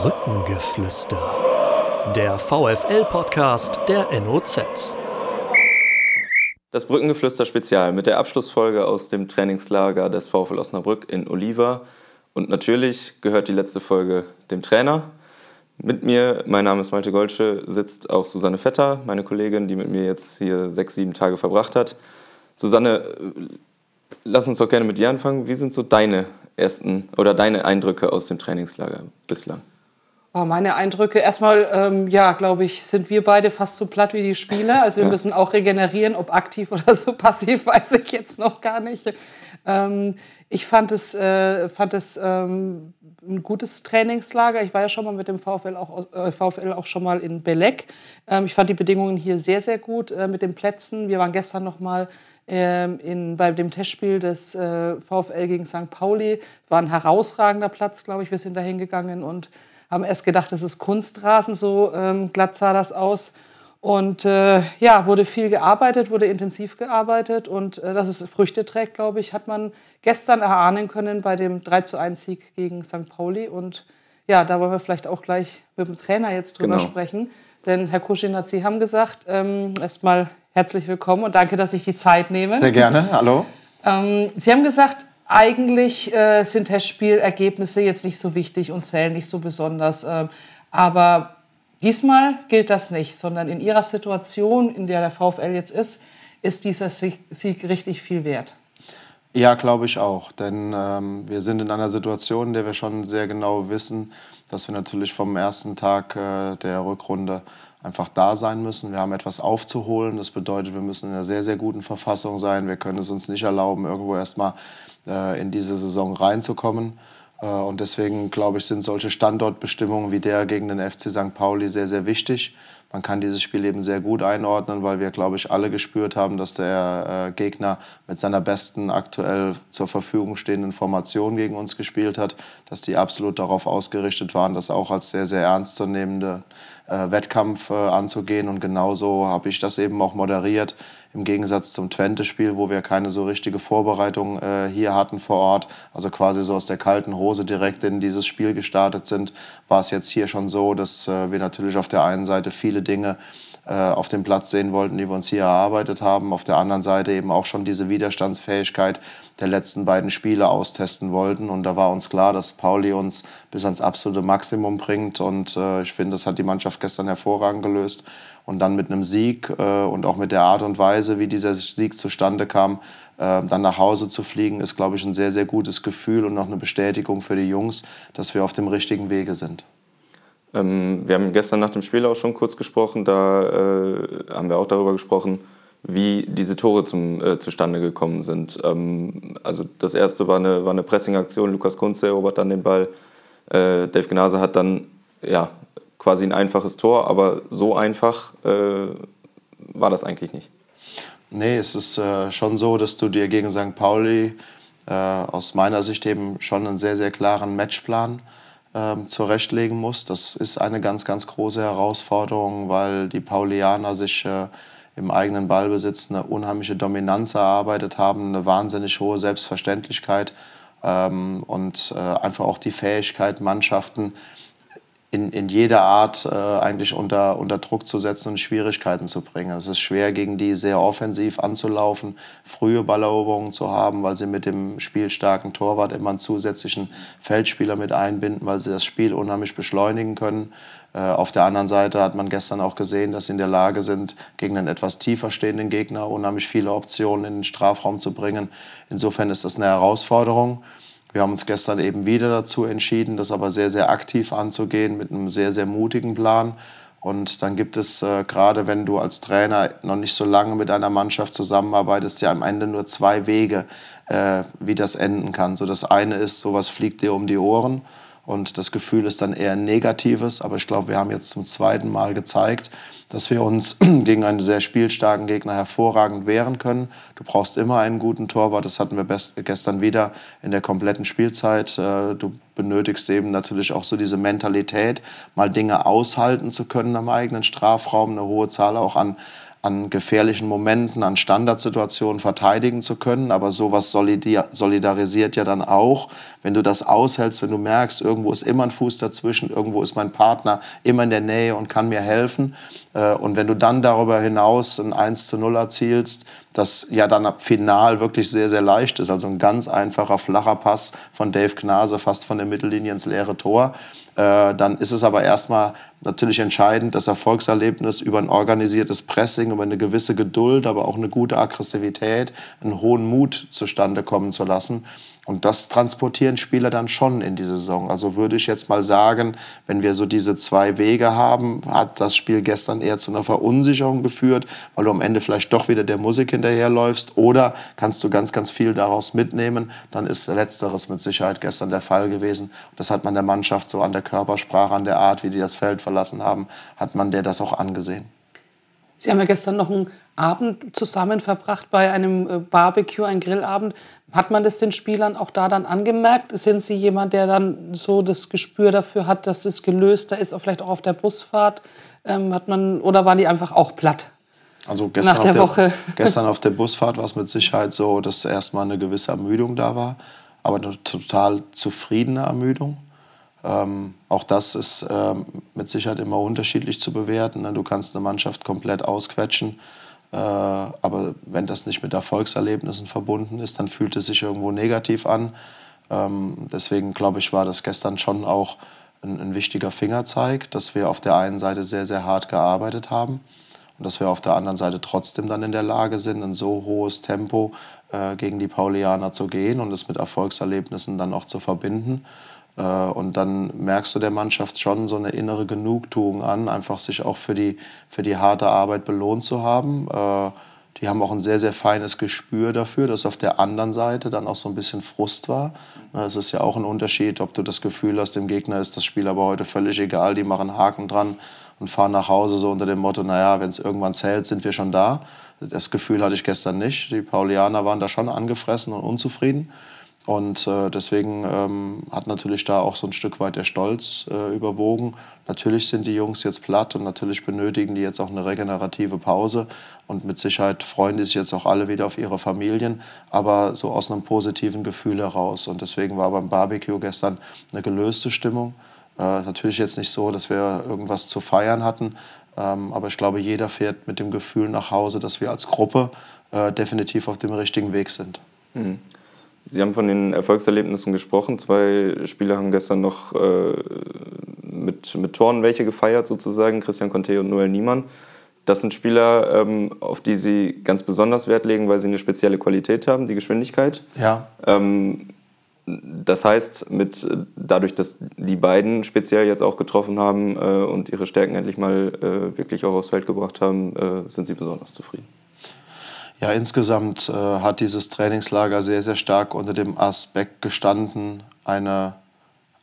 Brückengeflüster. Der VFL-Podcast der NOZ. Das Brückengeflüster Spezial mit der Abschlussfolge aus dem Trainingslager des VfL Osnabrück in Oliva. Und natürlich gehört die letzte Folge dem Trainer. Mit mir, mein Name ist Malte Golsche, sitzt auch Susanne Vetter, meine Kollegin, die mit mir jetzt hier sechs, sieben Tage verbracht hat. Susanne, lass uns doch gerne mit dir anfangen. Wie sind so deine ersten oder deine Eindrücke aus dem Trainingslager bislang? Oh, meine Eindrücke, erstmal, ähm, ja, glaube ich, sind wir beide fast so platt wie die Spieler. Also wir müssen auch regenerieren, ob aktiv oder so passiv, weiß ich jetzt noch gar nicht. Ähm, ich fand es, äh, fand es ähm, ein gutes Trainingslager. Ich war ja schon mal mit dem VfL auch, äh, VfL auch schon mal in Belek. Ähm, ich fand die Bedingungen hier sehr, sehr gut äh, mit den Plätzen. Wir waren gestern noch mal ähm, in, bei dem Testspiel des äh, VfL gegen St. Pauli. War ein herausragender Platz, glaube ich. Wir sind da hingegangen und haben erst gedacht, das ist Kunstrasen, so ähm, glatt sah das aus. Und äh, ja, wurde viel gearbeitet, wurde intensiv gearbeitet und äh, dass es Früchte trägt, glaube ich, hat man gestern erahnen können bei dem 3 zu 1 Sieg gegen St. Pauli. Und ja, da wollen wir vielleicht auch gleich mit dem Trainer jetzt drüber genau. sprechen. Denn Herr Kuschinat, Sie haben gesagt, ähm, erstmal herzlich willkommen und danke, dass ich die Zeit nehme. Sehr gerne, hallo. Ähm, Sie haben gesagt, eigentlich äh, sind Testspielergebnisse jetzt nicht so wichtig und zählen nicht so besonders. Äh, aber diesmal gilt das nicht, sondern in Ihrer Situation, in der der VfL jetzt ist, ist dieser Sieg, richtig viel wert. Ja, glaube ich auch. Denn ähm, wir sind in einer Situation, in der wir schon sehr genau wissen, dass wir natürlich vom ersten Tag äh, der Rückrunde einfach da sein müssen. Wir haben etwas aufzuholen. Das bedeutet, wir müssen in einer sehr, sehr guten Verfassung sein. Wir können es uns nicht erlauben, irgendwo erstmal äh, in diese Saison reinzukommen. Äh, und deswegen, glaube ich, sind solche Standortbestimmungen wie der gegen den FC St. Pauli sehr, sehr wichtig. Man kann dieses Spiel eben sehr gut einordnen, weil wir, glaube ich, alle gespürt haben, dass der äh, Gegner mit seiner besten aktuell zur Verfügung stehenden Formation gegen uns gespielt hat, dass die absolut darauf ausgerichtet waren, das auch als sehr, sehr ernstzunehmende äh, Wettkampf äh, anzugehen. Und genauso habe ich das eben auch moderiert. Im Gegensatz zum Twente-Spiel, wo wir keine so richtige Vorbereitung äh, hier hatten vor Ort, also quasi so aus der kalten Hose direkt in dieses Spiel gestartet sind, war es jetzt hier schon so, dass äh, wir natürlich auf der einen Seite viele Dinge auf dem Platz sehen wollten, die wir uns hier erarbeitet haben. Auf der anderen Seite eben auch schon diese Widerstandsfähigkeit der letzten beiden Spiele austesten wollten. Und da war uns klar, dass Pauli uns bis ans absolute Maximum bringt. Und äh, ich finde, das hat die Mannschaft gestern hervorragend gelöst. Und dann mit einem Sieg äh, und auch mit der Art und Weise, wie dieser Sieg zustande kam, äh, dann nach Hause zu fliegen, ist, glaube ich, ein sehr, sehr gutes Gefühl und noch eine Bestätigung für die Jungs, dass wir auf dem richtigen Wege sind. Ähm, wir haben gestern nach dem Spiel auch schon kurz gesprochen, da äh, haben wir auch darüber gesprochen, wie diese Tore zum, äh, zustande gekommen sind. Ähm, also das erste war eine, war eine Pressing-Aktion, Lukas Kunze erobert dann den Ball, äh, Dave Gnase hat dann ja, quasi ein einfaches Tor, aber so einfach äh, war das eigentlich nicht. Nee, es ist äh, schon so, dass du dir gegen St. Pauli äh, aus meiner Sicht eben schon einen sehr, sehr klaren Matchplan äh, ähm, zurechtlegen muss. Das ist eine ganz, ganz große Herausforderung, weil die Paulianer sich äh, im eigenen Ballbesitz eine unheimliche Dominanz erarbeitet haben, eine wahnsinnig hohe Selbstverständlichkeit ähm, und äh, einfach auch die Fähigkeit, Mannschaften in, in jeder Art äh, eigentlich unter, unter Druck zu setzen und Schwierigkeiten zu bringen. Es ist schwer, gegen die sehr offensiv anzulaufen, frühe Balleroberungen zu haben, weil sie mit dem spielstarken Torwart immer einen zusätzlichen Feldspieler mit einbinden, weil sie das Spiel unheimlich beschleunigen können. Äh, auf der anderen Seite hat man gestern auch gesehen, dass sie in der Lage sind, gegen einen etwas tiefer stehenden Gegner unheimlich viele Optionen in den Strafraum zu bringen. Insofern ist das eine Herausforderung. Wir haben uns gestern eben wieder dazu entschieden, das aber sehr, sehr aktiv anzugehen mit einem sehr, sehr mutigen Plan. Und dann gibt es, äh, gerade wenn du als Trainer noch nicht so lange mit einer Mannschaft zusammenarbeitest, ja am Ende nur zwei Wege, äh, wie das enden kann. So das eine ist, sowas fliegt dir um die Ohren und das Gefühl ist dann eher negatives. Aber ich glaube, wir haben jetzt zum zweiten Mal gezeigt, dass wir uns gegen einen sehr spielstarken Gegner hervorragend wehren können. Du brauchst immer einen guten Torwart. Das hatten wir gestern wieder in der kompletten Spielzeit. Äh, du benötigst eben natürlich auch so diese Mentalität, mal Dinge aushalten zu können am eigenen Strafraum, eine hohe Zahl auch an an gefährlichen Momenten, an Standardsituationen verteidigen zu können. Aber sowas solidarisiert ja dann auch, wenn du das aushältst, wenn du merkst, irgendwo ist immer ein Fuß dazwischen, irgendwo ist mein Partner immer in der Nähe und kann mir helfen. Äh, und wenn du dann darüber hinaus ein 1 zu 0 erzielst, das ja dann final wirklich sehr, sehr leicht ist. Also ein ganz einfacher, flacher Pass von Dave Gnase, fast von der Mittellinie ins leere Tor. Äh, dann ist es aber erstmal natürlich entscheidend, das Erfolgserlebnis über ein organisiertes Pressing, über eine gewisse Geduld, aber auch eine gute Aggressivität, einen hohen Mut zustande kommen zu lassen. Und das transportieren Spieler dann schon in die Saison. Also würde ich jetzt mal sagen, wenn wir so diese zwei Wege haben, hat das Spiel gestern eher zu einer Verunsicherung geführt, weil du am Ende vielleicht doch wieder der Musik hinterherläufst. Oder kannst du ganz, ganz viel daraus mitnehmen. Dann ist letzteres mit Sicherheit gestern der Fall gewesen. Das hat man der Mannschaft so an der Körpersprache, an der Art, wie die das Feld verlassen haben, hat man der das auch angesehen. Sie haben ja gestern noch einen Abend zusammen verbracht bei einem äh, Barbecue, ein Grillabend. Hat man das den Spielern auch da dann angemerkt? Sind Sie jemand, der dann so das Gespür dafür hat, dass es gelöster ist, vielleicht auch auf der Busfahrt? Ähm, hat man, oder waren die einfach auch platt? Also gestern, Nach der, der Woche. gestern auf der Busfahrt war es mit Sicherheit so, dass erstmal eine gewisse Ermüdung da war, aber eine total zufriedene Ermüdung. Ähm, auch das ist ähm, mit Sicherheit immer unterschiedlich zu bewerten. Ne? Du kannst eine Mannschaft komplett ausquetschen, äh, aber wenn das nicht mit Erfolgserlebnissen verbunden ist, dann fühlt es sich irgendwo negativ an. Ähm, deswegen glaube ich, war das gestern schon auch ein, ein, wichtiger Fingerzeig, dass wir auf der einen Seite sehr, sehr hart gearbeitet haben und dass wir auf der anderen Seite trotzdem dann in der Lage sind, ein so hohes Tempo äh, gegen die Paulianer zu gehen und es mit Erfolgserlebnissen dann auch zu verbinden. Äh, und dann merkst du der Mannschaft schon so eine innere Genugtuung an, einfach sich auch für die, für die harte Arbeit belohnt zu haben. Äh, die haben auch ein sehr, sehr feines Gespür dafür, dass auf der anderen Seite dann auch so ein bisschen Frust war. Es ist ja auch ein Unterschied, ob du das Gefühl hast, dem Gegner ist das Spiel aber heute völlig egal, die machen Haken dran und fahren nach Hause so unter dem Motto, naja, wenn es irgendwann zählt, sind wir schon da. Das Gefühl hatte ich gestern nicht. Die Paulianer waren da schon angefressen und unzufrieden. Und äh, deswegen ähm, hat natürlich da auch so ein Stück weit der Stolz äh, überwogen. Natürlich sind die Jungs jetzt platt und natürlich benötigen die jetzt auch eine regenerative Pause. Und mit Sicherheit freuen die sich jetzt auch alle wieder auf ihre Familien, aber so aus einem positiven Gefühl heraus. Und deswegen war beim Barbecue gestern eine gelöste Stimmung. Äh, natürlich jetzt nicht so, dass wir irgendwas zu feiern hatten, ähm, aber ich glaube, jeder fährt mit dem Gefühl nach Hause, dass wir als Gruppe äh, definitiv auf dem richtigen Weg sind. Mhm. Sie haben von den Erfolgserlebnissen gesprochen. Zwei Spieler haben gestern noch äh, mit, mit Toren welche gefeiert, sozusagen, Christian Conte und Noel Niemann. Das sind Spieler, ähm, auf die Sie ganz besonders Wert legen, weil sie eine spezielle Qualität haben, die Geschwindigkeit. Ja. Ähm, das heißt, mit, dadurch, dass die beiden speziell jetzt auch getroffen haben äh, und ihre Stärken endlich mal äh, wirklich auch aufs Feld gebracht haben, äh, sind Sie besonders zufrieden. Ja, insgesamt äh, hat dieses Trainingslager sehr, sehr stark unter dem Aspekt gestanden, eine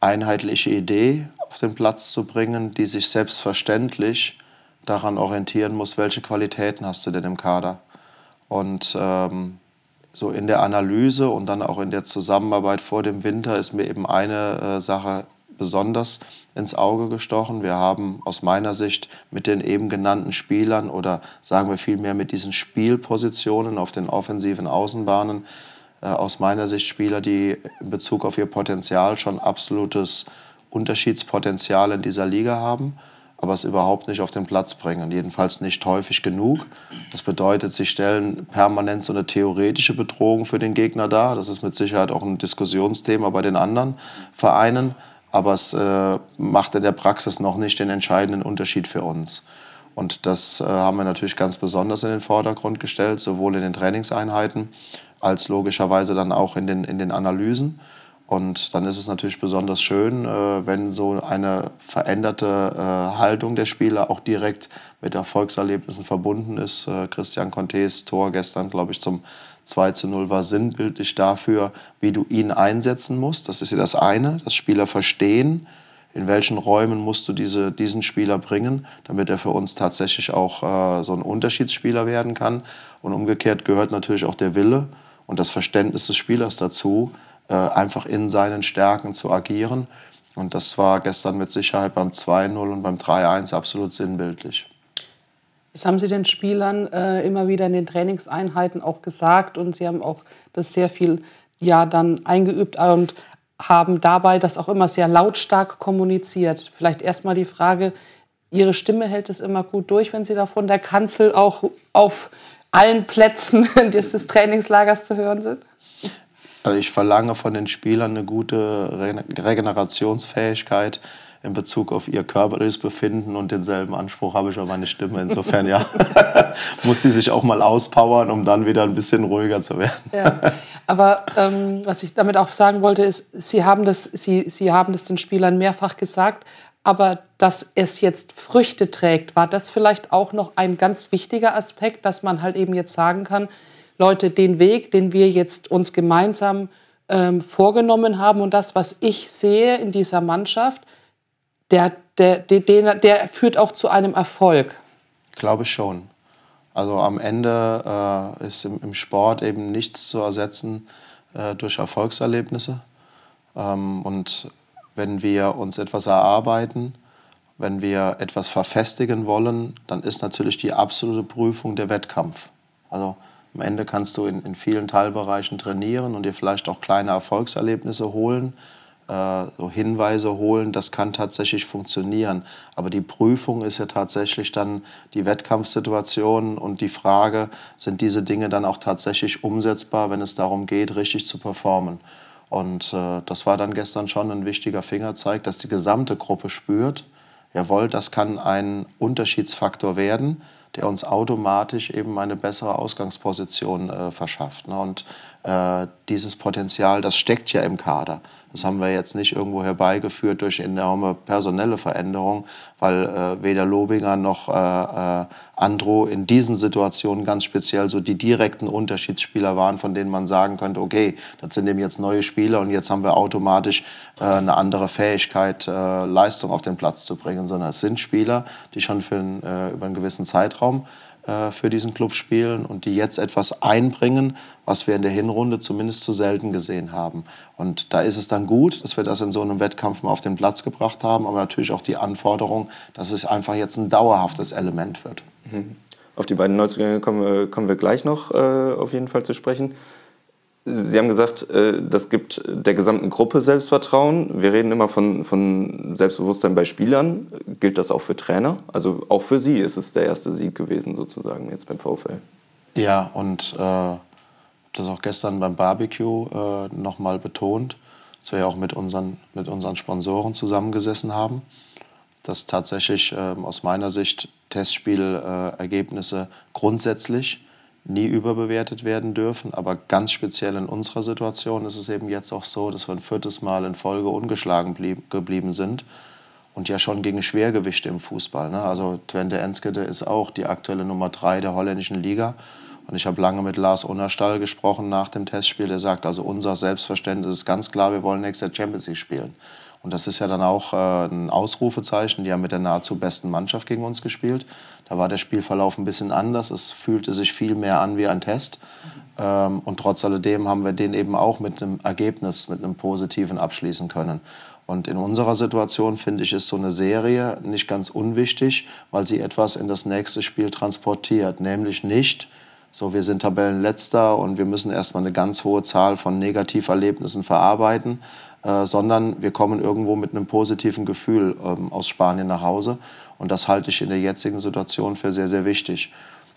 einheitliche Idee auf den Platz zu bringen, die sich selbstverständlich daran orientieren muss, welche Qualitäten hast du denn im Kader. Und ähm, so in der Analyse und dann auch in der Zusammenarbeit vor dem Winter ist mir eben eine äh, Sache besonders ins Auge gestochen. Wir haben aus meiner Sicht mit den eben genannten Spielern oder sagen wir vielmehr mit diesen Spielpositionen auf den offensiven Außenbahnen äh, aus meiner Sicht Spieler, die in Bezug auf ihr Potenzial schon absolutes Unterschiedspotenzial in dieser Liga haben, aber es überhaupt nicht auf den Platz bringen, jedenfalls nicht häufig genug. Das bedeutet, sie stellen permanent so eine theoretische Bedrohung für den Gegner dar. Das ist mit Sicherheit auch ein Diskussionsthema bei den anderen Vereinen aber es äh, macht in der Praxis noch nicht den entscheidenden Unterschied für uns. Und das äh, haben wir natürlich ganz besonders in den Vordergrund gestellt, sowohl in den Trainingseinheiten als logischerweise dann auch in den, in den Analysen. Und dann ist es natürlich besonders schön, äh, wenn so eine veränderte äh, Haltung der Spieler auch direkt mit Erfolgserlebnissen verbunden ist. Äh, Christian Contes Tor gestern, glaube ich, zum 2 zu 0 war sinnbildlich dafür, wie du ihn einsetzen musst. Das ist ja das eine, das Spieler verstehen, in welchen Räumen musst du diese, diesen Spieler bringen, damit er für uns tatsächlich auch äh, so ein Unterschiedsspieler werden kann. Und umgekehrt gehört natürlich auch der Wille und das Verständnis des Spielers dazu, äh, einfach in seinen Stärken zu agieren. Und das war gestern mit Sicherheit beim 2-0 und beim 3-1 absolut sinnbildlich. Das haben Sie den Spielern äh, immer wieder in den Trainingseinheiten auch gesagt und Sie haben auch das sehr viel ja dann eingeübt und haben dabei das auch immer sehr lautstark kommuniziert. Vielleicht erstmal die Frage, Ihre Stimme hält es immer gut durch, wenn Sie da von der Kanzel auch auf allen Plätzen dieses Trainingslagers zu hören sind? Also ich verlange von den Spielern eine gute Regenerationsfähigkeit in Bezug auf ihr körperliches Befinden und denselben Anspruch habe ich an meine Stimme. Insofern ja, muss die sich auch mal auspowern, um dann wieder ein bisschen ruhiger zu werden. Ja. Aber ähm, was ich damit auch sagen wollte, ist, Sie haben, das, Sie, Sie haben das den Spielern mehrfach gesagt, aber dass es jetzt Früchte trägt, war das vielleicht auch noch ein ganz wichtiger Aspekt, dass man halt eben jetzt sagen kann, Leute, den Weg, den wir jetzt uns gemeinsam ähm, vorgenommen haben und das, was ich sehe in dieser Mannschaft, der, der, der, der führt auch zu einem Erfolg. Glaube ich schon. Also am Ende äh, ist im, im, Sport eben nichts zu ersetzen äh, durch Erfolgserlebnisse. Ähm, und wenn wir uns etwas erarbeiten, wenn wir etwas verfestigen wollen, dann ist natürlich die absolute Prüfung der Wettkampf. Also am Ende kannst du in, in vielen Teilbereichen trainieren und dir vielleicht auch kleine Erfolgserlebnisse holen, so Hinweise holen, das kann tatsächlich funktionieren. Aber die Prüfung ist ja tatsächlich dann die Wettkampfsituation und die Frage, sind diese Dinge dann auch tatsächlich umsetzbar, wenn es darum geht, richtig zu performen. Und äh, das war dann gestern schon ein wichtiger Fingerzeig, dass die gesamte Gruppe spürt, jawohl, das kann ein Unterschiedsfaktor werden der uns automatisch eben eine bessere Ausgangsposition äh, verschafft. Ne? Und äh, dieses Potenzial, das steckt ja im Kader. Das haben wir jetzt nicht irgendwo herbeigeführt durch enorme personelle Veränderungen, weil äh, weder Lobinger noch äh, äh, Andro in diesen Situationen ganz speziell so die direkten Unterschiedsspieler waren, von denen man sagen könnte, okay, das sind eben jetzt neue Spieler und jetzt haben wir automatisch äh, eine andere Fähigkeit, äh, Leistung auf den Platz zu bringen, sondern es sind Spieler, die schon für äh, über einen gewissen Zeitraum äh, für diesen Club spielen und die jetzt etwas einbringen, was wir in der Hinrunde zumindest zu selten gesehen haben. Und da ist es dann gut, dass wir das in so einem Wettkampf mal auf den Platz gebracht haben, aber natürlich auch die Anforderung, dass es einfach jetzt ein dauerhaftes Element wird. Mhm. Auf die beiden Neuzugänge kommen wir, kommen wir gleich noch äh, auf jeden Fall zu sprechen. Sie haben gesagt, äh, das gibt der gesamten Gruppe Selbstvertrauen. Wir reden immer von, von Selbstbewusstsein bei Spielern. Gilt das auch für Trainer? Also auch für Sie ist es der erste Sieg gewesen, sozusagen, jetzt beim VfL. Ja, und äh, das auch gestern beim Barbecue äh, nochmal betont, dass wir ja auch mit unseren, mit unseren Sponsoren zusammengesessen haben, dass tatsächlich äh, aus meiner Sicht Testspielergebnisse äh, grundsätzlich nie überbewertet werden dürfen. Aber ganz speziell in unserer Situation ist es eben jetzt auch so, dass wir ein viertes Mal in Folge ungeschlagen blieb, geblieben sind. Und ja schon gegen Schwergewichte im Fußball. Ne? Also Twente Enskede ist auch die aktuelle Nummer drei der holländischen Liga. Und ich habe lange mit Lars Unerstall gesprochen nach dem Testspiel. Der sagt, also unser Selbstverständnis ist ganz klar, wir wollen nächstes Champions League spielen. Und das ist ja dann auch äh, ein Ausrufezeichen. Die haben mit der nahezu besten Mannschaft gegen uns gespielt. Da war der Spielverlauf ein bisschen anders. Es fühlte sich viel mehr an wie ein Test. Ähm, und trotz alledem haben wir den eben auch mit einem Ergebnis, mit einem positiven abschließen können. Und in unserer Situation finde ich, ist so eine Serie nicht ganz unwichtig, weil sie etwas in das nächste Spiel transportiert. Nämlich nicht, so wir sind Tabellenletzter und wir müssen erstmal eine ganz hohe Zahl von Negativerlebnissen verarbeiten, äh, sondern wir kommen irgendwo mit einem positiven Gefühl ähm, aus Spanien nach Hause. Und das halte ich in der jetzigen Situation für sehr, sehr wichtig.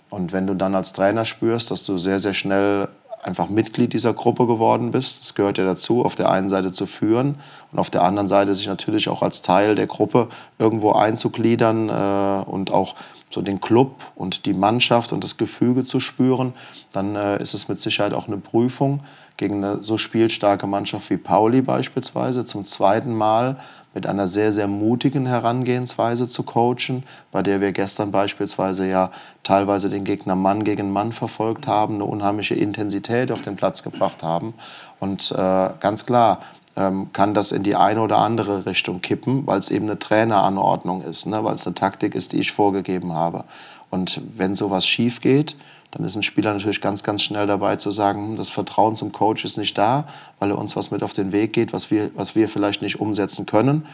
Und wenn du dann als Trainer spürst, dass du sehr, sehr schnell einfach Mitglied dieser Gruppe geworden bist, das gehört ja dazu, auf der einen Seite zu führen und auf der anderen Seite sich natürlich auch als Teil der Gruppe irgendwo einzugliedern äh, und auch so den Club und die Mannschaft und das Gefüge zu spüren, dann äh, ist es mit Sicherheit auch eine Prüfung gegen eine so spielstarke Mannschaft wie Pauli beispielsweise zum zweiten Mal mit einer sehr, sehr mutigen Herangehensweise zu coachen, bei der wir gestern beispielsweise ja teilweise den Gegner Mann gegen Mann verfolgt haben, eine unheimliche Intensität auf den Platz gebracht haben. Und äh, ganz klar, ähm, kann das in die eine oder andere Richtung kippen, weil es eben eine Traineranordnung ist, ne? weil es eine Taktik ist, die ich vorgegeben habe. Und wenn sowas schief geht, dann ist ein Spieler natürlich ganz, ganz schnell dabei zu sagen, hm, das Vertrauen zum Coach ist nicht da, weil er uns was mit auf den Weg geht, was wir, was wir vielleicht nicht umsetzen können.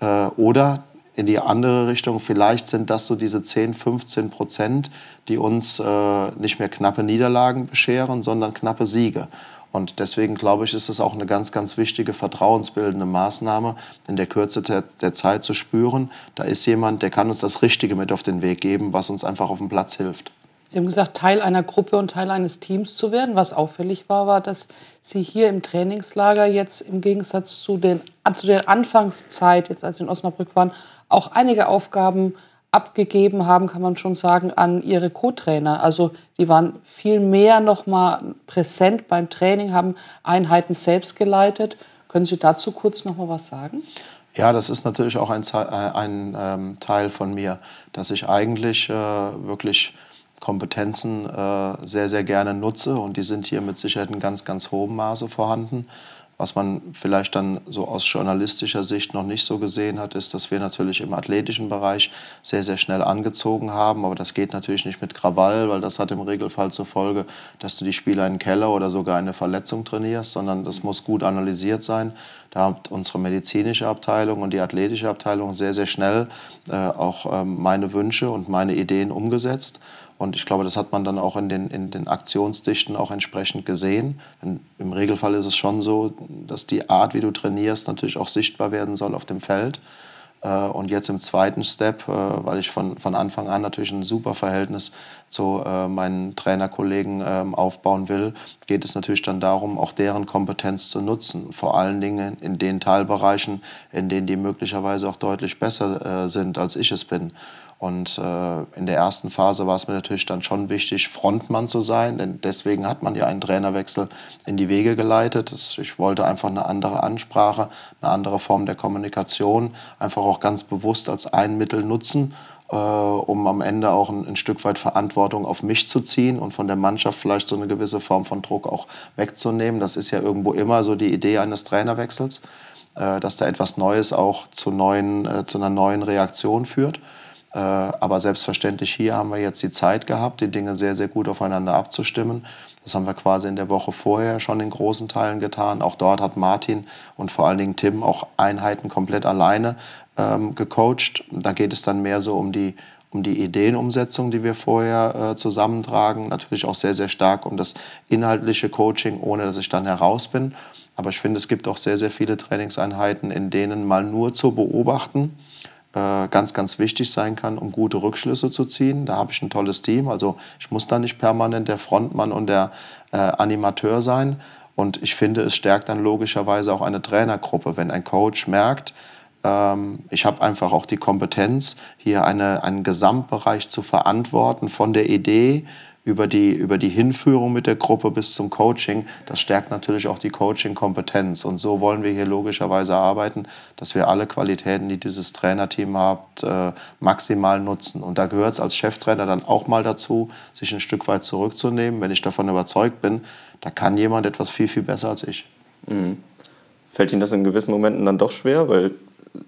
Äh, oder in die andere Richtung. Vielleicht sind das so diese 10, 15 Prozent, die uns äh, nicht mehr knappe Niederlagen bescheren, sondern knappe Siege. Und deswegen glaube ich, ist es auch eine ganz, ganz wichtige vertrauensbildende Maßnahme, in der Kürze der, der, Zeit zu spüren, da ist jemand, der kann uns das Richtige mit auf den Weg geben, was uns einfach auf dem Platz hilft. Sie haben gesagt, Teil einer Gruppe und Teil eines Teams zu werden. Was auffällig war, war, dass Sie hier im Trainingslager jetzt im Gegensatz zu, den, zu der Anfangszeit, jetzt als Sie in Osnabrück waren, auch einige Aufgaben abgegeben haben, kann man schon sagen, an ihre Co-Trainer. Also die waren viel mehr noch mal präsent beim Training, haben Einheiten selbst geleitet. Können Sie dazu kurz noch mal was sagen? Ja, das ist natürlich auch ein, äh, ein ähm, Teil von mir, dass ich eigentlich äh, wirklich Kompetenzen äh, sehr, sehr gerne nutze und die sind hier mit Sicherheit in ganz, ganz hohem Maße vorhanden. Was man vielleicht dann so aus journalistischer Sicht noch nicht so gesehen hat, ist, dass wir natürlich im athletischen Bereich sehr, sehr schnell angezogen haben. Aber das geht natürlich nicht mit Krawall, weil das hat im Regelfall zur Folge, dass du die Spieler in den Keller oder sogar eine Verletzung trainierst, sondern das muss gut analysiert sein. Da hat unsere medizinische Abteilung und die athletische Abteilung sehr, sehr schnell äh, auch ähm, meine Wünsche und meine Ideen umgesetzt. Und ich glaube, das hat man dann auch in den, in den Aktionsdichten auch entsprechend gesehen. Denn Im Regelfall ist es schon so, dass die Art, wie du trainierst, natürlich auch sichtbar werden soll auf dem Feld. Äh, und jetzt im zweiten Step, äh, weil ich von, von Anfang an natürlich ein super Verhältnis zu äh, meinen Trainerkollegen ähm, aufbauen will, geht es natürlich dann darum, auch deren Kompetenz zu nutzen. Vor allen Dingen in den Teilbereichen, in denen die möglicherweise auch deutlich besser sind, als ich es bin. Und äh, in der ersten Phase war es mir natürlich dann schon wichtig, Frontmann zu sein, denn deswegen hat man ja einen Trainerwechsel in die Wege geleitet. Ich wollte einfach eine andere Ansprache, eine andere Form der Kommunikation, einfach auch ganz bewusst als ein Mittel nutzen, äh, um am Ende auch ein, ein, Stück weit Verantwortung auf mich zu ziehen und von der Mannschaft vielleicht so eine gewisse Form von Druck auch wegzunehmen. Das ist ja irgendwo immer so die Idee eines Trainerwechsels, äh, dass da etwas Neues auch zu, neuen, äh, zu einer neuen Reaktion führt. Äh, aber selbstverständlich hier haben wir jetzt die Zeit gehabt, die Dinge sehr, sehr gut aufeinander abzustimmen. Das haben wir quasi in der Woche vorher schon in großen Teilen getan. Auch dort hat Martin und vor allen Dingen Tim auch Einheiten komplett alleine ähm, gecoacht. Da geht es dann mehr so um die, um die Ideenumsetzung, die wir vorher äh, zusammentragen. Natürlich auch sehr, sehr stark um das inhaltliche Coaching, ohne dass ich dann heraus bin. Aber ich finde, es gibt auch sehr, sehr viele Trainingseinheiten, in denen mal nur zu beobachten, ganz, ganz wichtig sein kann, um gute Rückschlüsse zu ziehen. Da habe ich ein tolles Team. Also ich muss da nicht permanent der Frontmann und der äh, Animateur sein. Und ich finde, es stärkt dann logischerweise auch eine Trainergruppe, wenn ein Coach merkt, ähm, ich habe einfach auch die Kompetenz, hier eine, einen Gesamtbereich zu verantworten, von der Idee über die, über die Hinführung mit der Gruppe bis zum Coaching, das stärkt natürlich auch die Coaching-Kompetenz. Und so wollen wir hier logischerweise arbeiten, dass wir alle Qualitäten, die dieses Trainerteam hat, äh, maximal nutzen. Und da gehört es als Cheftrainer dann auch mal dazu, sich ein Stück weit zurückzunehmen, wenn ich davon überzeugt bin, da kann jemand etwas viel, viel besser als ich. Mhm. Fällt Ihnen das in gewissen Momenten dann doch schwer? Weil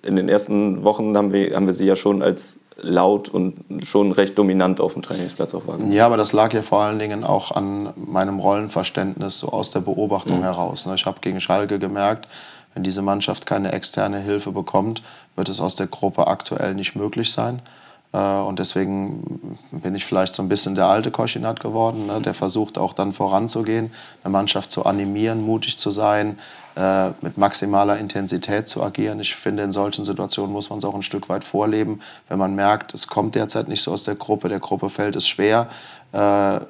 in den ersten Wochen haben wir, haben wir Sie ja schon als laut und schon recht dominant auf dem Trainingsplatz auch wahrgenommen. Ja, aber das lag ja vor allen Dingen auch an meinem Rollenverständnis so aus der Beobachtung mhm. heraus. Ne? Ich habe gegen Schalke gemerkt, wenn diese Mannschaft keine externe Hilfe bekommt, wird es aus der Gruppe aktuell nicht möglich sein. Äh, und deswegen bin ich vielleicht so ein bisschen der alte Koschinat geworden, ne? der versucht auch dann voranzugehen, eine Mannschaft zu animieren, mutig zu sein, äh, mit maximaler Intensität zu agieren. Ich finde, in solchen Situationen muss man es auch ein Stück weit vorleben. Wenn man merkt, es kommt derzeit nicht so aus der Gruppe, der Gruppe fällt es schwer, äh,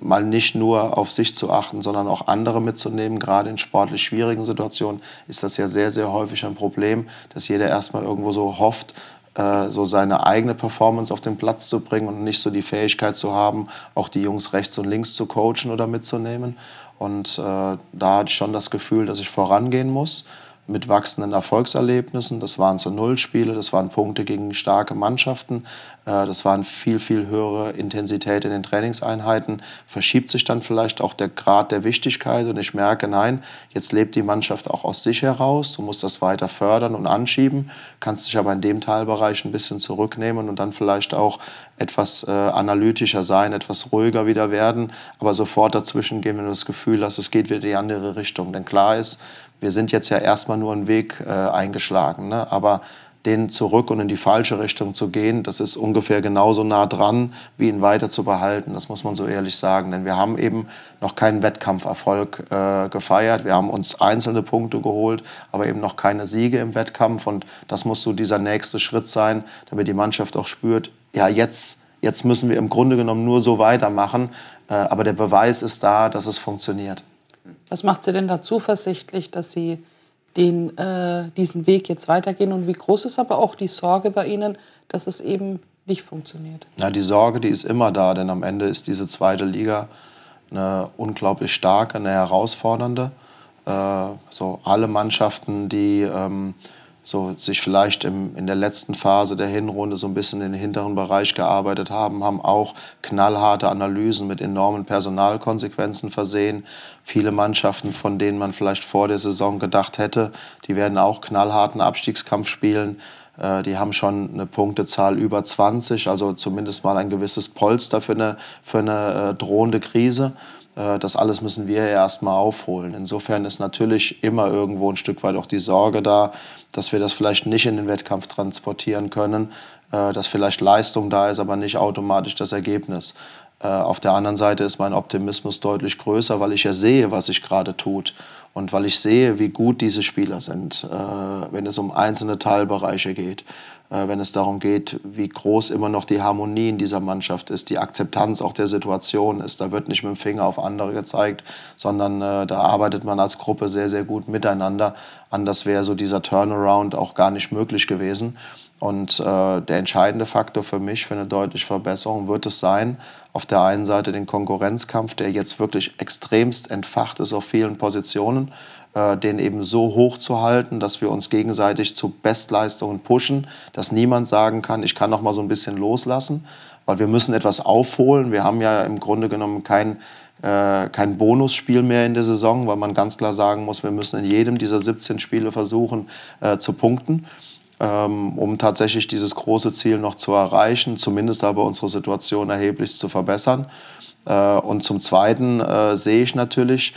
mal nicht nur auf sich zu achten, sondern auch andere mitzunehmen. Gerade in sportlich schwierigen Situationen ist das ja sehr, sehr häufig ein Problem, dass jeder erstmal irgendwo so hofft, so seine eigene Performance auf den Platz zu bringen und nicht so die Fähigkeit zu haben, auch die Jungs rechts und links zu coachen oder mitzunehmen. Und äh, da hatte ich schon das Gefühl, dass ich vorangehen muss mit wachsenden Erfolgserlebnissen. Das waren so Nullspiele, das waren Punkte gegen starke Mannschaften, äh, das waren viel, viel höhere Intensität in den Trainingseinheiten. Verschiebt sich dann vielleicht auch der Grad der Wichtigkeit und ich merke, nein, jetzt lebt die Mannschaft auch aus sich heraus. Du musst das weiter fördern und anschieben, kannst dich aber in dem Teilbereich ein bisschen zurücknehmen und dann vielleicht auch etwas äh, analytischer sein, etwas ruhiger wieder werden, aber sofort dazwischen gehen, wenn du das Gefühl hast, es geht wieder in die andere Richtung. Denn klar ist, wir sind jetzt ja erstmal nur einen Weg äh, eingeschlagen, ne? aber den zurück und in die falsche Richtung zu gehen, das ist ungefähr genauso nah dran, wie ihn weiter zu behalten. Das muss man so ehrlich sagen. Denn wir haben eben noch keinen Wettkampferfolg äh, gefeiert. Wir haben uns einzelne Punkte geholt, aber eben noch keine Siege im Wettkampf. Und das muss so dieser nächste Schritt sein, damit die Mannschaft auch spürt, ja, jetzt, jetzt müssen wir im Grunde genommen nur so weitermachen. Äh, aber der Beweis ist da, dass es funktioniert. Was macht Sie denn da zuversichtlich, dass Sie den, äh, diesen Weg jetzt weitergehen? Und wie groß ist aber auch die Sorge bei Ihnen, dass es eben nicht funktioniert? Na, die Sorge, die ist immer da, denn am Ende ist diese zweite Liga eine unglaublich starke, eine herausfordernde. Äh, so alle Mannschaften, die ähm, so sich vielleicht im, in der letzten Phase der Hinrunde so ein bisschen in den hinteren Bereich gearbeitet haben, haben auch knallharte Analysen mit enormen Personalkonsequenzen versehen. Viele Mannschaften, von denen man vielleicht vor der Saison gedacht hätte, die werden auch knallharten Abstiegskampf spielen. Äh, die haben schon eine Punktezahl über 20, also zumindest mal ein gewisses Polster für eine, für eine äh, drohende Krise. Äh, das alles müssen wir ja erstmal aufholen. Insofern ist natürlich immer irgendwo ein Stück weit auch die Sorge da, dass wir das vielleicht nicht in den Wettkampf transportieren können, äh, dass vielleicht Leistung da ist, aber nicht automatisch das Ergebnis. Äh, auf der anderen Seite ist mein Optimismus deutlich größer, weil ich ja sehe, was sich gerade tut und weil ich sehe, wie gut diese Spieler sind, wenn es um einzelne Teilbereiche geht. Äh, wenn es darum geht, wie groß immer noch die Harmonie in dieser Mannschaft ist, die Akzeptanz auch der Situation ist. Da wird nicht mit dem Finger auf andere gezeigt, sondern äh, da arbeitet man als Gruppe sehr, sehr gut miteinander. Anders wäre so dieser Turnaround auch gar nicht möglich gewesen. Und äh, der entscheidende Faktor für mich für eine deutliche Verbesserung wird es sein, auf der einen Seite den Konkurrenzkampf, der jetzt wirklich extremst entfacht ist auf vielen Positionen, äh, den eben so hoch zu halten, dass wir uns gegenseitig zu Bestleistungen pushen, dass niemand sagen kann, ich kann noch mal so ein bisschen loslassen, weil wir müssen etwas aufholen. Wir haben ja im Grunde genommen kein äh, kein Bonusspiel mehr in der Saison, weil man ganz klar sagen muss, wir müssen in jedem dieser 17 Spiele versuchen äh, zu punkten, ähm, um tatsächlich dieses große Ziel noch zu erreichen, zumindest aber unsere Situation erheblich zu verbessern. Äh, und zum Zweiten äh, sehe ich natürlich,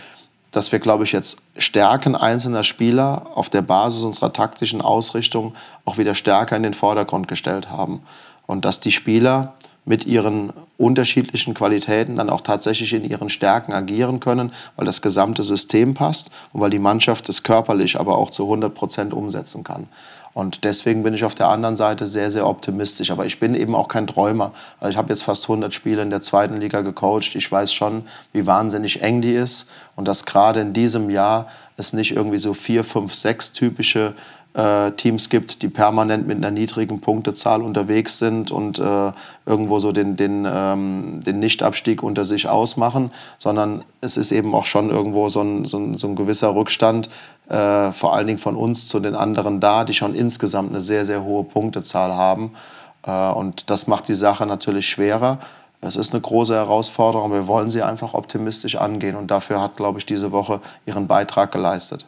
dass wir, glaube ich, jetzt Stärken einzelner Spieler auf der Basis unserer taktischen Ausrichtung auch wieder stärker in den Vordergrund gestellt haben. Und dass die Spieler mit ihren unterschiedlichen Qualitäten dann auch tatsächlich in ihren Stärken agieren können, weil das gesamte System passt und weil die Mannschaft es körperlich aber auch zu 100 Prozent umsetzen kann. Und deswegen bin ich auf der anderen Seite sehr, sehr optimistisch. Aber ich bin eben auch kein Träumer. Also ich habe jetzt fast 100 Spiele in der zweiten Liga gecoacht. Ich weiß schon, wie wahnsinnig eng die ist. Und dass gerade in diesem Jahr es nicht irgendwie so vier, fünf, sechs typische äh, Teams gibt, die permanent mit einer niedrigen Punktezahl unterwegs sind und äh, irgendwo so den, den, ähm, den Nichtabstieg unter sich ausmachen, sondern es ist eben auch schon irgendwo so ein, so ein, so ein gewisser Rückstand, äh, vor allen Dingen von uns zu den anderen da, die schon insgesamt eine sehr, sehr hohe Punktezahl haben. Äh, und das macht die Sache natürlich schwerer. Es ist eine große Herausforderung, wir wollen sie einfach optimistisch angehen und dafür hat, glaube ich, diese Woche ihren Beitrag geleistet.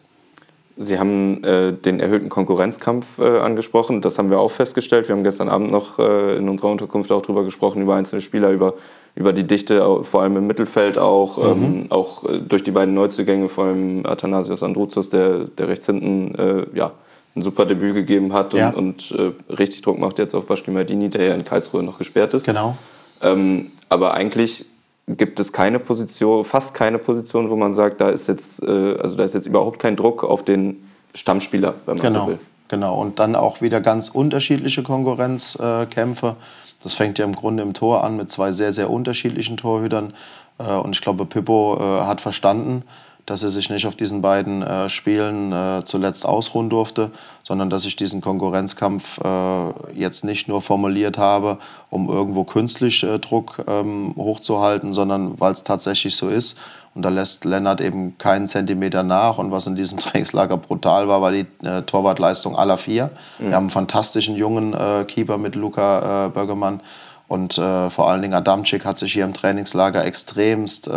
Sie haben äh, den erhöhten Konkurrenzkampf äh, angesprochen. Das haben wir auch festgestellt. Wir haben gestern Abend noch äh, in unserer Unterkunft auch darüber gesprochen, über einzelne Spieler, über, über die Dichte, vor allem im Mittelfeld auch. Mhm. Ähm, auch äh, durch die beiden Neuzugänge, vor allem Athanasios Androuzos, der, der rechts hinten äh, ja, ein super Debüt gegeben hat und, ja. und äh, richtig Druck macht jetzt auf Bashki Maldini, der ja in Karlsruhe noch gesperrt ist. Genau. Ähm, aber eigentlich gibt es keine Position, fast keine Position, wo man sagt, da ist jetzt, äh, also da ist jetzt überhaupt kein Druck auf den Stammspieler, wenn man genau, so will. Genau, und dann auch wieder ganz unterschiedliche Konkurrenzkämpfe. das fängt ja im Grunde im Tor an mit zwei sehr, sehr unterschiedlichen Torhütern. Äh, und ich glaube, Pippo äh, hat verstanden, dass er sich nicht auf diesen beiden äh, Spielen äh, zuletzt ausruhen durfte, sondern dass ich diesen Konkurrenzkampf äh, jetzt nicht nur formuliert habe, um irgendwo künstlich äh, Druck ähm, hochzuhalten, sondern weil es tatsächlich so ist. Und da lässt Lennart eben keinen Zentimeter nach. Und was in diesem Trainingslager brutal war, war die äh, Torwartleistung aller vier. Mhm. Wir haben einen fantastischen jungen äh, Keeper mit Luca Böggemann. Und äh, vor allen Dingen Adamczyk hat sich hier im Trainingslager extremst äh,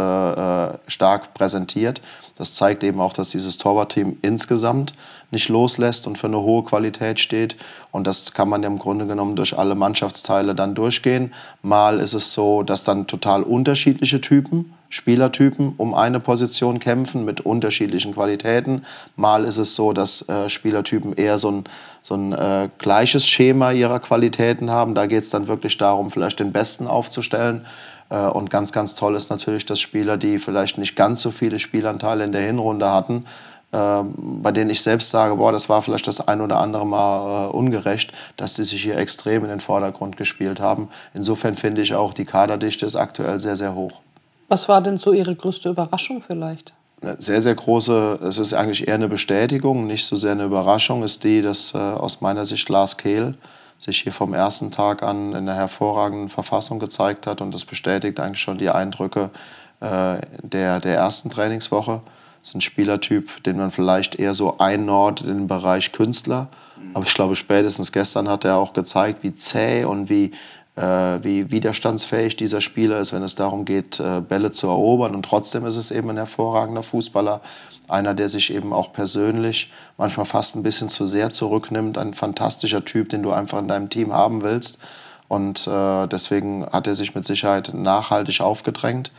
stark präsentiert. Das zeigt eben auch, dass dieses Torwartteam insgesamt nicht loslässt und für eine hohe Qualität steht. Und das kann man im Grunde genommen durch alle Mannschaftsteile dann durchgehen. Mal ist es so, dass dann total unterschiedliche Typen, Spielertypen um eine Position kämpfen mit unterschiedlichen Qualitäten. Mal ist es so, dass äh, Spielertypen eher so ein, so ein äh, gleiches Schema ihrer Qualitäten haben. Da geht es dann wirklich darum, vielleicht den Besten aufzustellen. Äh, und ganz, ganz toll ist natürlich, dass Spieler, die vielleicht nicht ganz so viele Spielanteile in der Hinrunde hatten, ähm, bei denen ich selbst sage, boah, das war vielleicht das ein oder andere Mal äh, ungerecht, dass die sich hier extrem in den Vordergrund gespielt haben. Insofern finde ich auch, die Kaderdichte ist aktuell sehr, sehr hoch. Was war denn so Ihre größte Überraschung vielleicht? Sehr, sehr große, es ist eigentlich eher eine Bestätigung, nicht so sehr eine Überraschung, ist die, dass äh, aus meiner Sicht Lars Kehl sich hier vom ersten Tag an in einer hervorragenden Verfassung gezeigt hat. Und das bestätigt eigentlich schon die Eindrücke äh, der, der ersten Trainingswoche. Das ist ein Spielertyp, den man vielleicht eher so einordnet in den Bereich Künstler. Aber ich glaube, spätestens gestern hat er auch gezeigt, wie zäh und wie, wie widerstandsfähig dieser Spieler ist, wenn es darum geht, äh, Bälle zu erobern. Und trotzdem ist es eben ein hervorragender Fußballer. Einer, der sich eben auch persönlich manchmal fast ein bisschen zu sehr zurücknimmt. Ein fantastischer Typ, den du einfach in deinem Team haben willst. Und äh, deswegen hat er sich mit Sicherheit nachhaltig aufgedrängt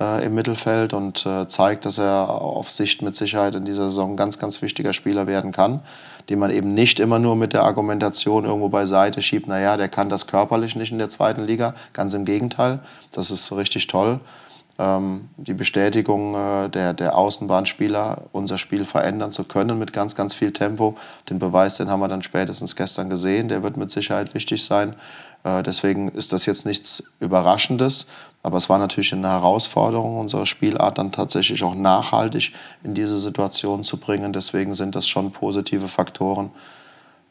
äh, im Mittelfeld und äh, zeigt, dass er auf Sicht mit Sicherheit in dieser Saison ein ganz, ganz wichtiger Spieler werden kann, den man eben nicht immer nur mit der Argumentation irgendwo beiseite schiebt, naja, der kann das körperlich nicht in der zweiten Liga. Ganz im Gegenteil, das ist richtig toll. Ähm, die Bestätigung äh, der, der Außenbahnspieler, unser Spiel verändern zu können mit ganz, ganz viel Tempo. Den Beweis, den haben wir dann spätestens gestern gesehen. Der wird mit Sicherheit wichtig sein. Äh, deswegen ist das jetzt nichts Überraschendes. Aber es war natürlich eine Herausforderung, unsere Spielart dann tatsächlich auch nachhaltig in diese Situation zu bringen. Deswegen sind das schon positive Faktoren.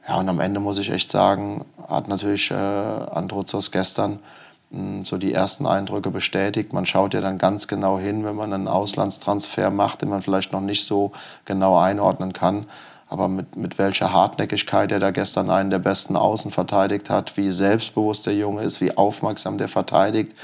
Ja, und am Ende muss ich echt sagen, hat natürlich äh, Androzos gestern hm, so die ersten Eindrücke bestätigt. Man schaut ja dann ganz genau hin, wenn man einen Auslandstransfer macht, den man vielleicht noch nicht so genau einordnen kann. Aber mit, mit welcher Hartnäckigkeit er da gestern einen der besten Außen verteidigt hat, wie selbstbewusst der Junge ist, wie aufmerksam der verteidigt,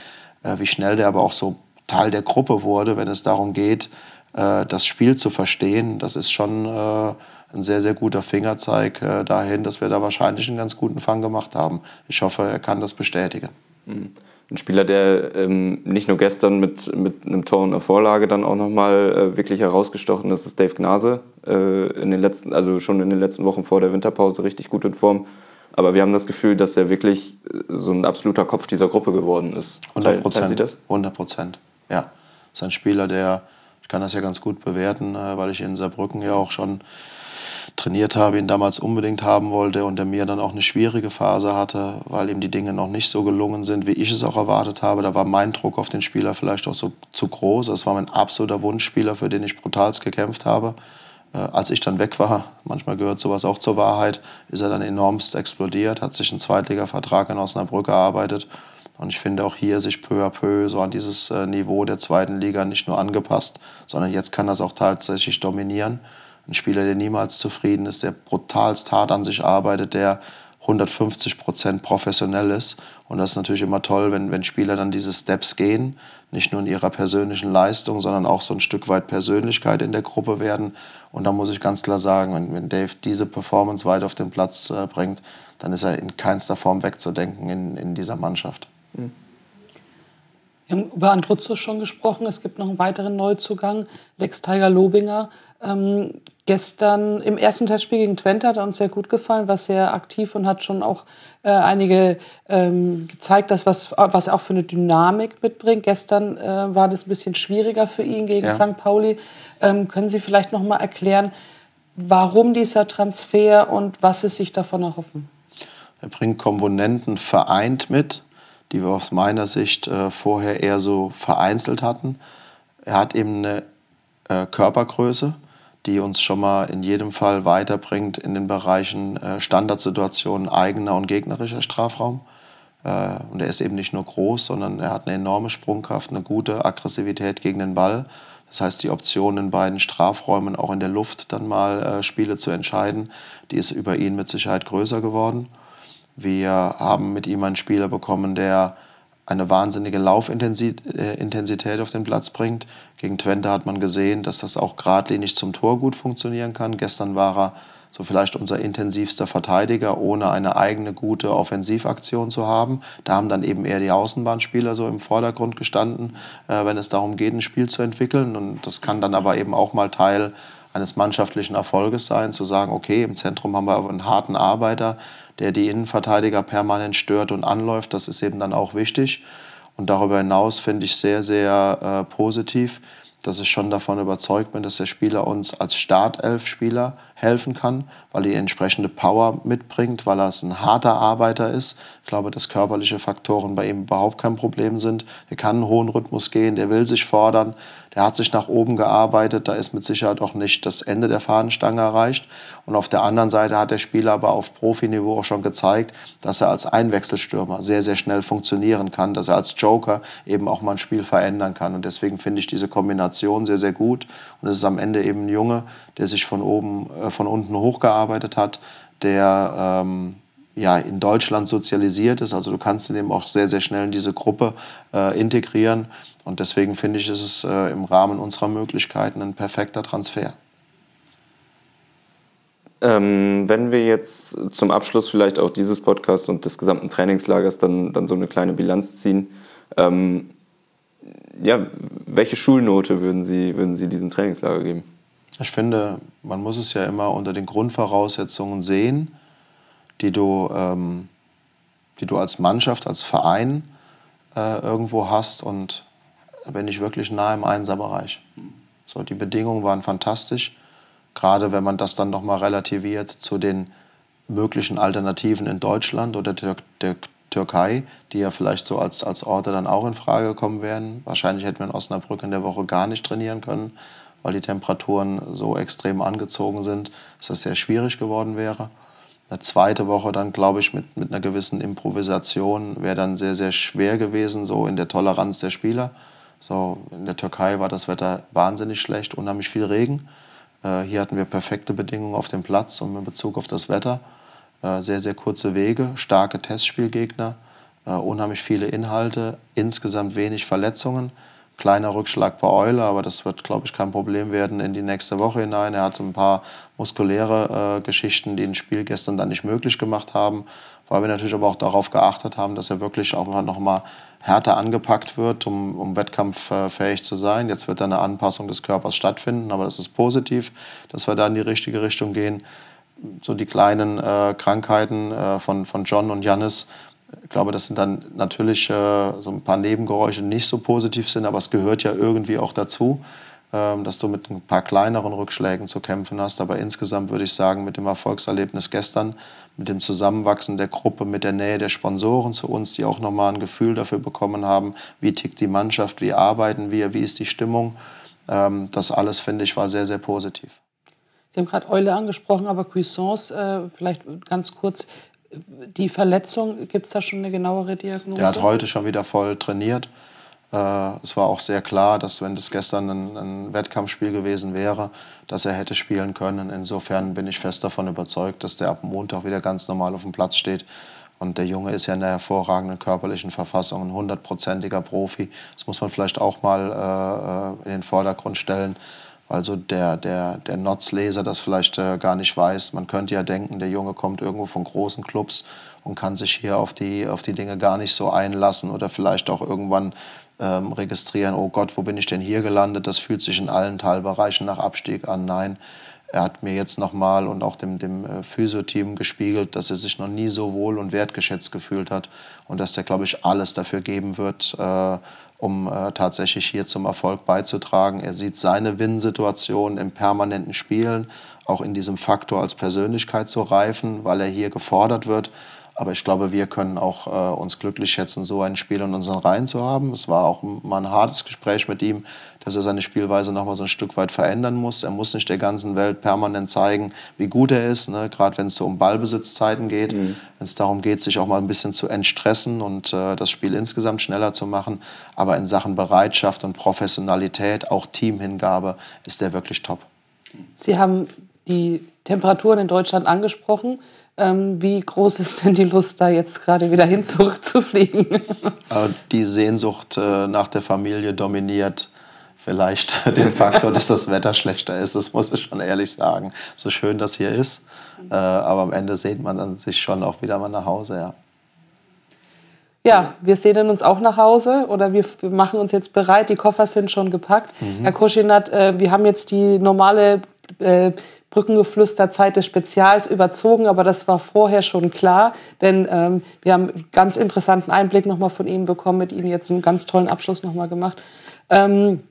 wie schnell der aber auch so Teil der Gruppe wurde, wenn es darum geht, äh, das Spiel zu verstehen. Das ist schon äh, ein sehr, sehr guter Fingerzeig dahin, dass wir da wahrscheinlich einen ganz guten Fang gemacht haben. Ich hoffe, er kann das bestätigen. Mhm. Ein Spieler, der ähm, nicht nur gestern mit, mit einem Tor und einer Vorlage dann auch nochmal äh, wirklich herausgestochen ist, ist Dave Gnase. Äh, in den letzten, also schon in den letzten Wochen vor der Winterpause richtig gut in Form. Aber wir haben das Gefühl, dass er wirklich äh, so ein absoluter Kopf dieser Gruppe geworden ist. 100 Prozent. Sie das? 100 Prozent, ja. Das ist ein Spieler, der, ich kann das ja ganz gut bewerten, äh, weil ich in Saarbrücken ja auch schon trainiert habe, ihn damals unbedingt haben wollte und der mir dann auch eine schwierige Phase hatte, weil ihm die Dinge noch nicht so gelungen sind, wie ich es auch erwartet habe. Da war mein Druck auf den Spieler vielleicht auch so zu groß. Das war mein absoluter Wunschspieler, für den ich brutalst gekämpft habe. Äh, als ich dann weg war, manchmal gehört sowas auch zur Wahrheit, ist er dann enormst explodiert, hat sich einen Zweitliga-Vertrag in Osnabrück erarbeitet. Und ich finde auch hier sich peu à peu so an dieses äh, Niveau der zweiten Liga nicht nur angepasst, sondern jetzt kann das auch tatsächlich dominieren. Ein Spieler, der niemals zufrieden ist, der brutalst hart an sich arbeitet, der 150 Prozent professionell ist. Und das ist natürlich immer toll, wenn, wenn Spieler dann diese Steps gehen, nicht nur in ihrer persönlichen Leistung, sondern auch so ein Stück weit Persönlichkeit in der Gruppe werden. Und da muss ich ganz klar sagen, wenn, wenn Dave diese Performance weit auf den Platz äh, bringt, dann ist er in keinster Form wegzudenken in, in dieser Mannschaft. Mhm. Wir haben über Andruzzo schon gesprochen. Es gibt noch einen weiteren Neuzugang, Lex Tiger Lobinger. Ähm, gestern im ersten Testspiel gegen Twente hat er uns sehr gut gefallen, war sehr aktiv und hat schon auch äh, einige ähm, gezeigt, dass was, was er auch für eine Dynamik mitbringt. Gestern äh, war das ein bisschen schwieriger für ihn gegen ja. St. Pauli. Ähm, können Sie vielleicht noch mal erklären, warum dieser Transfer und was Sie sich davon erhoffen? Er bringt Komponenten vereint mit, die wir aus meiner Sicht äh, vorher eher so vereinzelt hatten. Er hat eben eine äh, Körpergröße, die uns schon mal in jedem Fall weiterbringt in den Bereichen äh, Standardsituationen, eigener und gegnerischer Strafraum. Äh, und er ist eben nicht nur groß, sondern er hat eine enorme Sprungkraft, eine gute Aggressivität gegen den Ball. Das heißt, die Option in beiden Strafräumen auch in der Luft dann mal äh, Spiele zu entscheiden, die ist über ihn mit Sicherheit größer geworden. Wir haben mit ihm einen Spieler bekommen, der eine wahnsinnige Laufintensität auf den Platz bringt. Gegen Twente hat man gesehen, dass das auch geradlinig zum Tor gut funktionieren kann. Gestern war er so vielleicht unser intensivster Verteidiger, ohne eine eigene gute Offensivaktion zu haben. Da haben dann eben eher die Außenbahnspieler so im Vordergrund gestanden, äh, wenn es darum geht, ein Spiel zu entwickeln. Und das kann dann aber eben auch mal Teil eines mannschaftlichen Erfolges sein, zu sagen, okay, im Zentrum haben wir aber einen harten Arbeiter, der die Innenverteidiger permanent stört und anläuft. Das ist eben dann auch wichtig. Und darüber hinaus finde ich sehr, sehr äh, positiv, dass ich schon davon überzeugt bin, dass der Spieler uns als Startelf-Spieler helfen kann, weil er die entsprechende Power mitbringt, weil er ein harter Arbeiter ist. Ich glaube, dass körperliche Faktoren bei ihm überhaupt kein Problem sind. Er kann einen hohen Rhythmus gehen, der will sich fordern, der hat sich nach oben gearbeitet, da ist mit Sicherheit auch nicht das Ende der Fahnenstange erreicht. Und auf der anderen Seite hat der Spieler aber auf Profiniveau auch schon gezeigt, dass er als Einwechselstürmer sehr, sehr schnell funktionieren kann, dass er als Joker eben auch mal ein Spiel verändern kann. Und deswegen finde ich diese Kombination sehr, sehr gut. Und es ist am Ende eben ein Junge, der sich von oben, äh, von unten hochgearbeitet hat, der ähm, ja, in Deutschland sozialisiert ist. Also du kannst ihn eben auch sehr, sehr schnell in diese Gruppe äh, integrieren. Und deswegen finde ich, ist es äh, im Rahmen unserer Möglichkeiten ein perfekter Transfer. Ähm, wenn wir jetzt zum Abschluss vielleicht auch dieses Podcasts und des gesamten Trainingslagers dann, dann so eine kleine Bilanz ziehen, ähm, ja, welche Schulnote würden Sie, würden Sie diesem Trainingslager geben? Ich finde, man muss es ja immer unter den Grundvoraussetzungen sehen, die du, ähm, die du als Mannschaft, als Verein äh, irgendwo hast. Und da bin ich wirklich nah im Einserbereich. So, die Bedingungen waren fantastisch, gerade wenn man das dann nochmal relativiert zu den möglichen Alternativen in Deutschland oder der, der Türkei, die ja vielleicht so als, als Orte dann auch in Frage gekommen wären. Wahrscheinlich hätten wir in Osnabrück in der Woche gar nicht trainieren können, weil die Temperaturen so extrem angezogen sind, dass das sehr schwierig geworden wäre. Eine zweite Woche dann, glaube ich, mit, mit einer gewissen Improvisation wäre dann sehr, sehr schwer gewesen, so in der Toleranz der Spieler. So, in der Türkei war das Wetter wahnsinnig schlecht, unheimlich viel Regen. Äh, hier hatten wir perfekte Bedingungen auf dem Platz und in Bezug auf das Wetter. Äh, sehr, sehr kurze Wege, starke Testspielgegner, äh, unheimlich viele Inhalte, insgesamt wenig Verletzungen. Kleiner Rückschlag bei Eule, aber das wird, glaube ich, kein Problem werden in die nächste Woche hinein. Er hatte ein paar muskuläre äh, Geschichten, die ein Spiel gestern dann nicht möglich gemacht haben, weil wir natürlich aber auch darauf geachtet haben, dass er wirklich auch noch härter angepackt wird, um, um wettkampffähig zu sein. Jetzt wird da eine Anpassung des Körpers stattfinden, aber das ist positiv, dass wir da in die richtige Richtung gehen. So die kleinen äh, Krankheiten äh, von, von John und Jannis, ich glaube, das sind dann natürlich äh, so ein paar Nebengeräusche, die nicht so positiv sind, aber es gehört ja irgendwie auch dazu, äh, dass du mit ein paar kleineren Rückschlägen zu kämpfen hast. Aber insgesamt würde ich sagen, mit dem Erfolgserlebnis gestern mit dem Zusammenwachsen der Gruppe, mit der Nähe der Sponsoren zu uns, die auch nochmal ein Gefühl dafür bekommen haben, wie tickt die Mannschaft, wie arbeiten wir, wie ist die Stimmung. Ähm, das alles, finde ich, war sehr, sehr positiv. Sie haben gerade Eule angesprochen, aber Cuisance, äh, vielleicht ganz kurz, die Verletzung, gibt es da schon eine genauere Diagnose? Er hat heute schon wieder voll trainiert. Äh, es war auch sehr klar, dass wenn das gestern ein, ein, Wettkampfspiel gewesen wäre, dass er hätte spielen können. Insofern bin ich fest davon überzeugt, dass der ab Montag wieder ganz normal auf dem Platz steht. Und der Junge ist ja in einer hervorragenden körperlichen Verfassung, ein hundertprozentiger Profi. Das muss man vielleicht auch mal äh, in den Vordergrund stellen. Also der, der, der Notzleser das vielleicht äh, gar nicht weiß. Man könnte ja denken, der Junge kommt irgendwo von großen Clubs und kann sich hier auf die, auf die Dinge gar nicht so einlassen oder vielleicht auch irgendwann ähm, registrieren, oh Gott, wo bin ich denn hier gelandet? Das fühlt sich in allen Teilbereichen nach Abstieg an. Nein, er hat mir jetzt nochmal und auch dem, dem äh, Physio-Team gespiegelt, dass er sich noch nie so wohl und wertgeschätzt gefühlt hat und dass er, glaube ich, alles dafür geben wird, äh, um äh, tatsächlich hier zum Erfolg beizutragen. Er sieht seine Win-Situation im permanenten Spielen, auch in diesem Faktor als Persönlichkeit zu reifen, weil er hier gefordert wird aber ich glaube, wir können auch äh, uns glücklich schätzen, so ein Spiel in unseren Reihen zu haben. Es war auch mal ein hartes Gespräch mit ihm, dass er seine Spielweise noch mal so ein Stück weit verändern muss. Er muss nicht der ganzen Welt permanent zeigen, wie gut er ist, ne? gerade wenn es so um Ballbesitzzeiten geht, mhm. wenn es darum geht, sich auch mal ein bisschen zu entstressen und äh, das Spiel insgesamt schneller zu machen. Aber in Sachen Bereitschaft und Professionalität, auch Teamhingabe, ist er wirklich top. Sie haben die Temperaturen in Deutschland angesprochen. Ähm, wie groß ist denn die Lust, da jetzt gerade wieder hin zurückzufliegen? die Sehnsucht äh, nach der Familie dominiert vielleicht den Faktor, dass das Wetter schlechter ist. Das muss ich schon ehrlich sagen. So schön das hier ist. Äh, aber am Ende sehnt man dann sich schon auch wieder mal nach Hause, ja. Ja, wir sehnen uns auch nach Hause oder wir, wir machen uns jetzt bereit. Die Koffer sind schon gepackt. Mhm. Herr Koschinat, äh, wir haben jetzt die normale äh, Brückengeflüsterzeit des Spezials überzogen, aber das war vorher schon klar, denn ähm, wir haben einen ganz interessanten Einblick nochmal von Ihnen bekommen, mit Ihnen jetzt einen ganz tollen Abschluss nochmal gemacht. Ähm,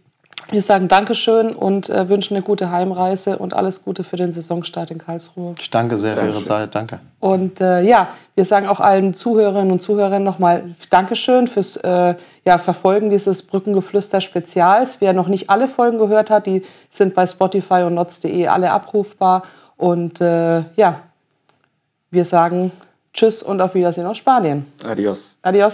wir sagen Dankeschön und äh, wünschen eine gute Heimreise und alles Gute für den Saisonstart in Karlsruhe. Ich danke sehr Dankeschön. für Ihre Zeit. Danke. Und äh, ja, wir sagen auch allen Zuhörerinnen und Zuhörern nochmal Dankeschön fürs äh, ja, Verfolgen dieses Brückengeflüster-Spezials. Wer noch nicht alle Folgen gehört hat, die sind bei Spotify und notz.de alle abrufbar. Und äh, ja, wir sagen Tschüss und auf Wiedersehen aus Spanien. Adios. Adios.